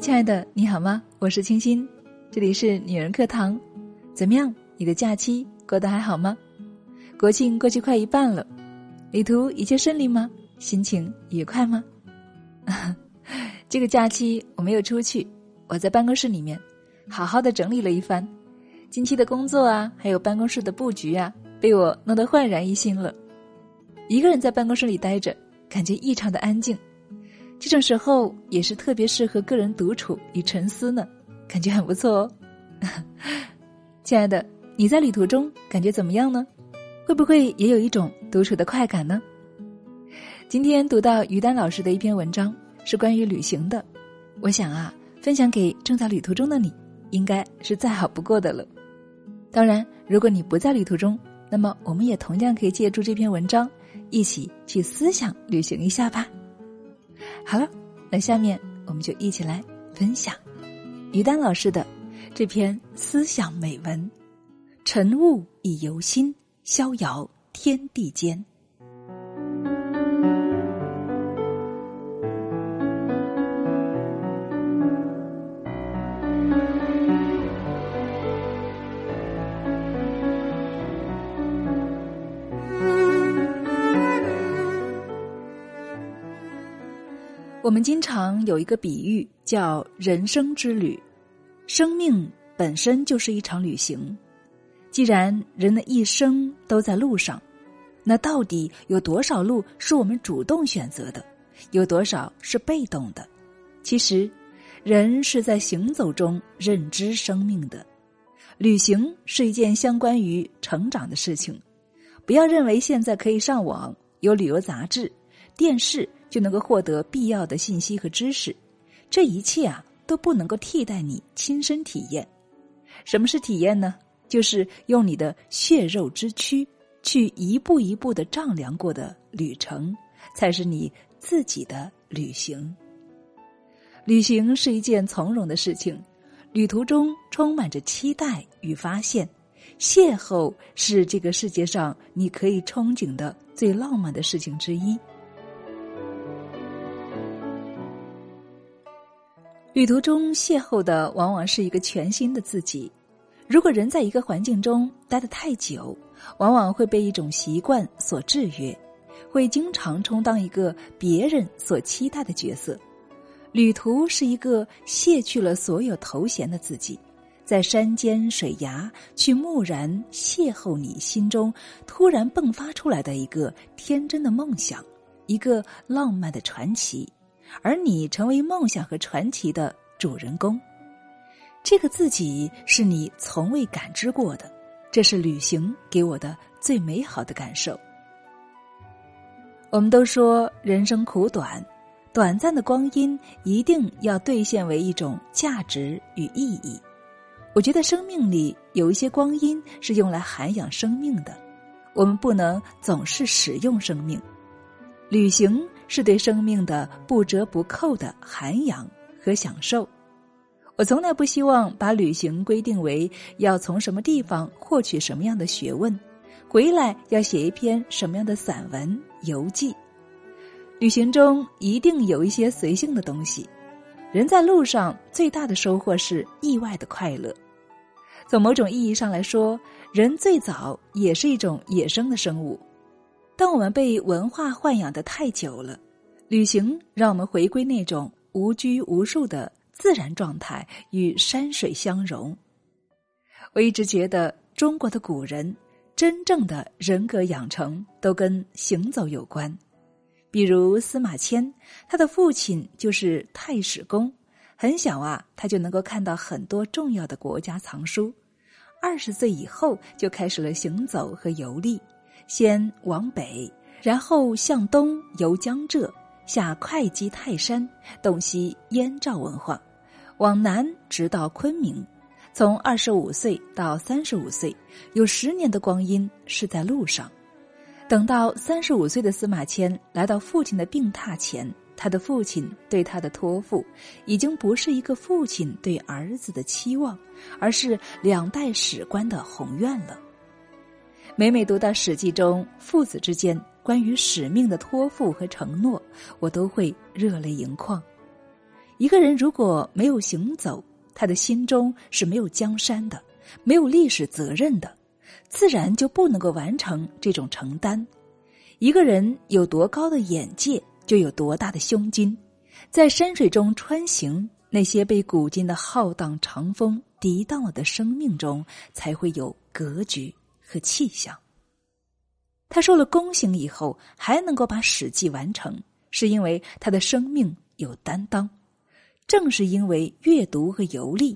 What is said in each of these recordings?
亲爱的，你好吗？我是清新，这里是女人课堂。怎么样？你的假期过得还好吗？国庆过去快一半了，旅途一切顺利吗？心情愉快吗？这个假期我没有出去，我在办公室里面好好的整理了一番，近期的工作啊，还有办公室的布局啊，被我弄得焕然一新了。一个人在办公室里待着，感觉异常的安静。这种时候也是特别适合个人独处与沉思呢，感觉很不错哦。亲爱的，你在旅途中感觉怎么样呢？会不会也有一种独处的快感呢？今天读到于丹老师的一篇文章，是关于旅行的。我想啊，分享给正在旅途中的你，应该是再好不过的了。当然，如果你不在旅途中，那么我们也同样可以借助这篇文章，一起去思想旅行一下吧。好了，那下面我们就一起来分享于丹老师的这篇思想美文《晨雾已游心，逍遥天地间》。我们经常有一个比喻叫“人生之旅”，生命本身就是一场旅行。既然人的一生都在路上，那到底有多少路是我们主动选择的，有多少是被动的？其实，人是在行走中认知生命的。旅行是一件相关于成长的事情。不要认为现在可以上网，有旅游杂志、电视。就能够获得必要的信息和知识，这一切啊都不能够替代你亲身体验。什么是体验呢？就是用你的血肉之躯去一步一步的丈量过的旅程，才是你自己的旅行。旅行是一件从容的事情，旅途中充满着期待与发现，邂逅是这个世界上你可以憧憬的最浪漫的事情之一。旅途中邂逅的往往是一个全新的自己。如果人在一个环境中待得太久，往往会被一种习惯所制约，会经常充当一个别人所期待的角色。旅途是一个卸去了所有头衔的自己，在山间水崖去蓦然邂逅你心中突然迸发出来的一个天真的梦想，一个浪漫的传奇。而你成为梦想和传奇的主人公，这个自己是你从未感知过的，这是旅行给我的最美好的感受。我们都说人生苦短，短暂的光阴一定要兑现为一种价值与意义。我觉得生命里有一些光阴是用来涵养生命的，我们不能总是使用生命，旅行。是对生命的不折不扣的涵养和享受。我从来不希望把旅行规定为要从什么地方获取什么样的学问，回来要写一篇什么样的散文游记。旅行中一定有一些随性的东西。人在路上最大的收获是意外的快乐。从某种意义上来说，人最早也是一种野生的生物。当我们被文化豢养的太久了，旅行让我们回归那种无拘无束的自然状态，与山水相融。我一直觉得中国的古人真正的人格养成都跟行走有关。比如司马迁，他的父亲就是太史公，很小啊，他就能够看到很多重要的国家藏书。二十岁以后就开始了行走和游历。先往北，然后向东游江浙，下会稽泰山，洞悉燕赵文化，往南直到昆明。从二十五岁到三十五岁，有十年的光阴是在路上。等到三十五岁的司马迁来到父亲的病榻前，他的父亲对他的托付，已经不是一个父亲对儿子的期望，而是两代史官的宏愿了。每每读到《史记》中父子之间关于使命的托付和承诺，我都会热泪盈眶。一个人如果没有行走，他的心中是没有江山的，没有历史责任的，自然就不能够完成这种承担。一个人有多高的眼界，就有多大的胸襟。在山水中穿行，那些被古今的浩荡长风涤荡了的生命中，才会有格局和气象。他受了宫刑以后，还能够把《史记》完成，是因为他的生命有担当。正是因为阅读和游历，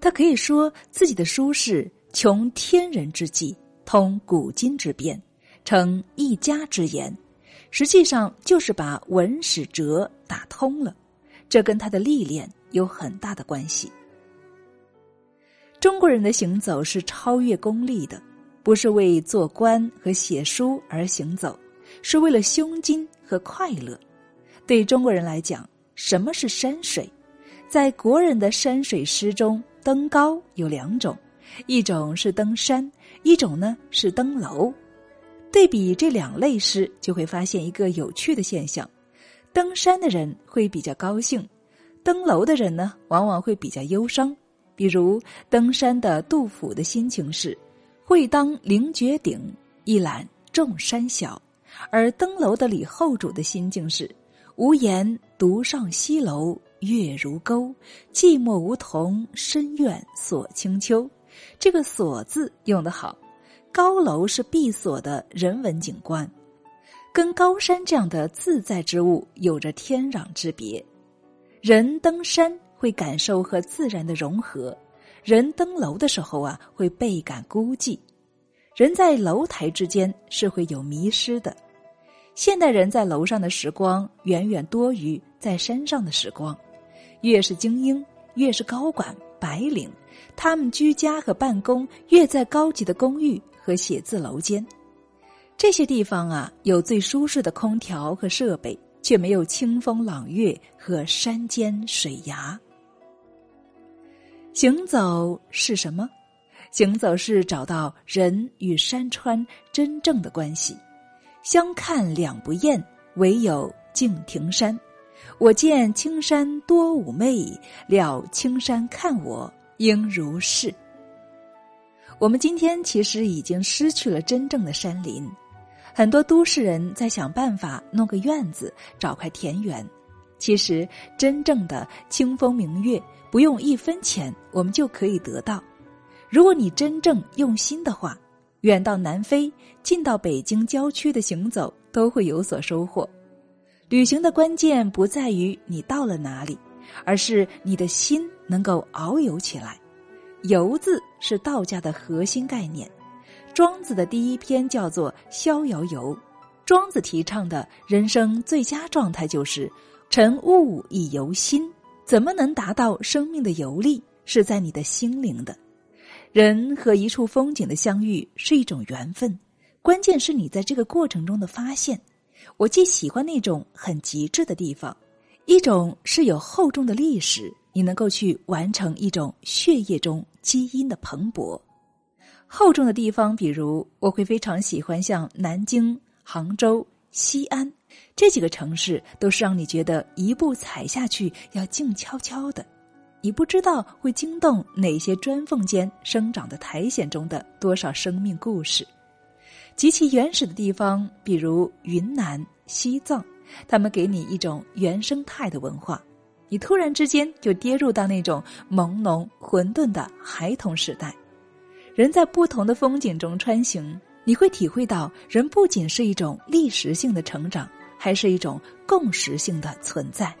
他可以说自己的书是穷天人之际，通古今之变。成一家之言，实际上就是把文史哲打通了，这跟他的历练有很大的关系。中国人的行走是超越功利的，不是为做官和写书而行走，是为了胸襟和快乐。对中国人来讲，什么是山水？在国人的山水诗中，登高有两种，一种是登山，一种呢是登楼。对比这两类诗，就会发现一个有趣的现象：登山的人会比较高兴，登楼的人呢，往往会比较忧伤。比如登山的杜甫的心情是“会当凌绝顶，一览众山小”，而登楼的李后主的心境是“无言独上西楼，月如钩，寂寞梧桐深院锁清秋”。这个“锁”字用得好。高楼是闭锁的人文景观，跟高山这样的自在之物有着天壤之别。人登山会感受和自然的融合，人登楼的时候啊会倍感孤寂。人在楼台之间是会有迷失的。现代人在楼上的时光远远多于在山上的时光。越是精英，越是高管白领，他们居家和办公越在高级的公寓。和写字楼间，这些地方啊，有最舒适的空调和设备，却没有清风朗月和山间水崖。行走是什么？行走是找到人与山川真正的关系。相看两不厌，唯有敬亭山。我见青山多妩媚，料青山看我应如是。我们今天其实已经失去了真正的山林，很多都市人在想办法弄个院子，找块田园。其实真正的清风明月，不用一分钱，我们就可以得到。如果你真正用心的话，远到南非，近到北京郊区的行走，都会有所收获。旅行的关键不在于你到了哪里，而是你的心能够遨游起来。游字是道家的核心概念，庄子的第一篇叫做《逍遥游》。庄子提倡的人生最佳状态就是“晨物以游心”。怎么能达到生命的游历？是在你的心灵的。人和一处风景的相遇是一种缘分，关键是你在这个过程中的发现。我既喜欢那种很极致的地方，一种是有厚重的历史。你能够去完成一种血液中基因的蓬勃，厚重的地方，比如我会非常喜欢像南京、杭州、西安这几个城市，都是让你觉得一步踩下去要静悄悄的，你不知道会惊动哪些砖缝间生长的苔藓中的多少生命故事。极其原始的地方，比如云南、西藏，他们给你一种原生态的文化。你突然之间就跌入到那种朦胧混沌的孩童时代，人在不同的风景中穿行，你会体会到人不仅是一种历史性的成长，还是一种共识性的存在。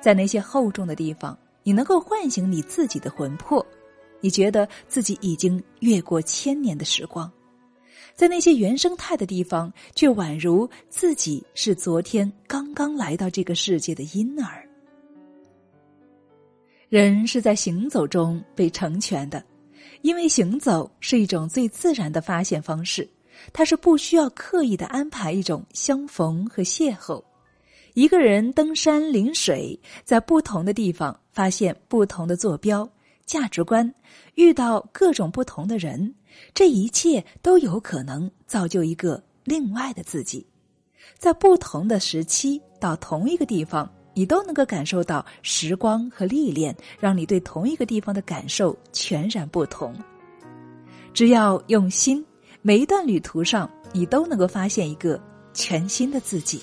在那些厚重的地方，你能够唤醒你自己的魂魄，你觉得自己已经越过千年的时光；在那些原生态的地方，却宛如自己是昨天刚刚来到这个世界的婴儿。人是在行走中被成全的，因为行走是一种最自然的发现方式，它是不需要刻意的安排一种相逢和邂逅。一个人登山临水，在不同的地方发现不同的坐标、价值观，遇到各种不同的人，这一切都有可能造就一个另外的自己。在不同的时期到同一个地方。你都能够感受到时光和历练让你对同一个地方的感受全然不同。只要用心，每一段旅途上，你都能够发现一个全新的自己。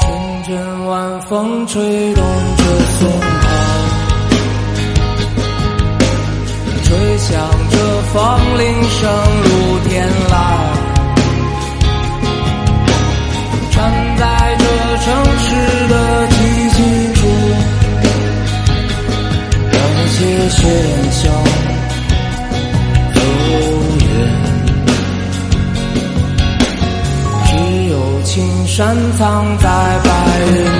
阵阵晚风吹动着松涛，吹响着风铃声城市的寂静处，让一切喧嚣走远，只有青山藏在白云。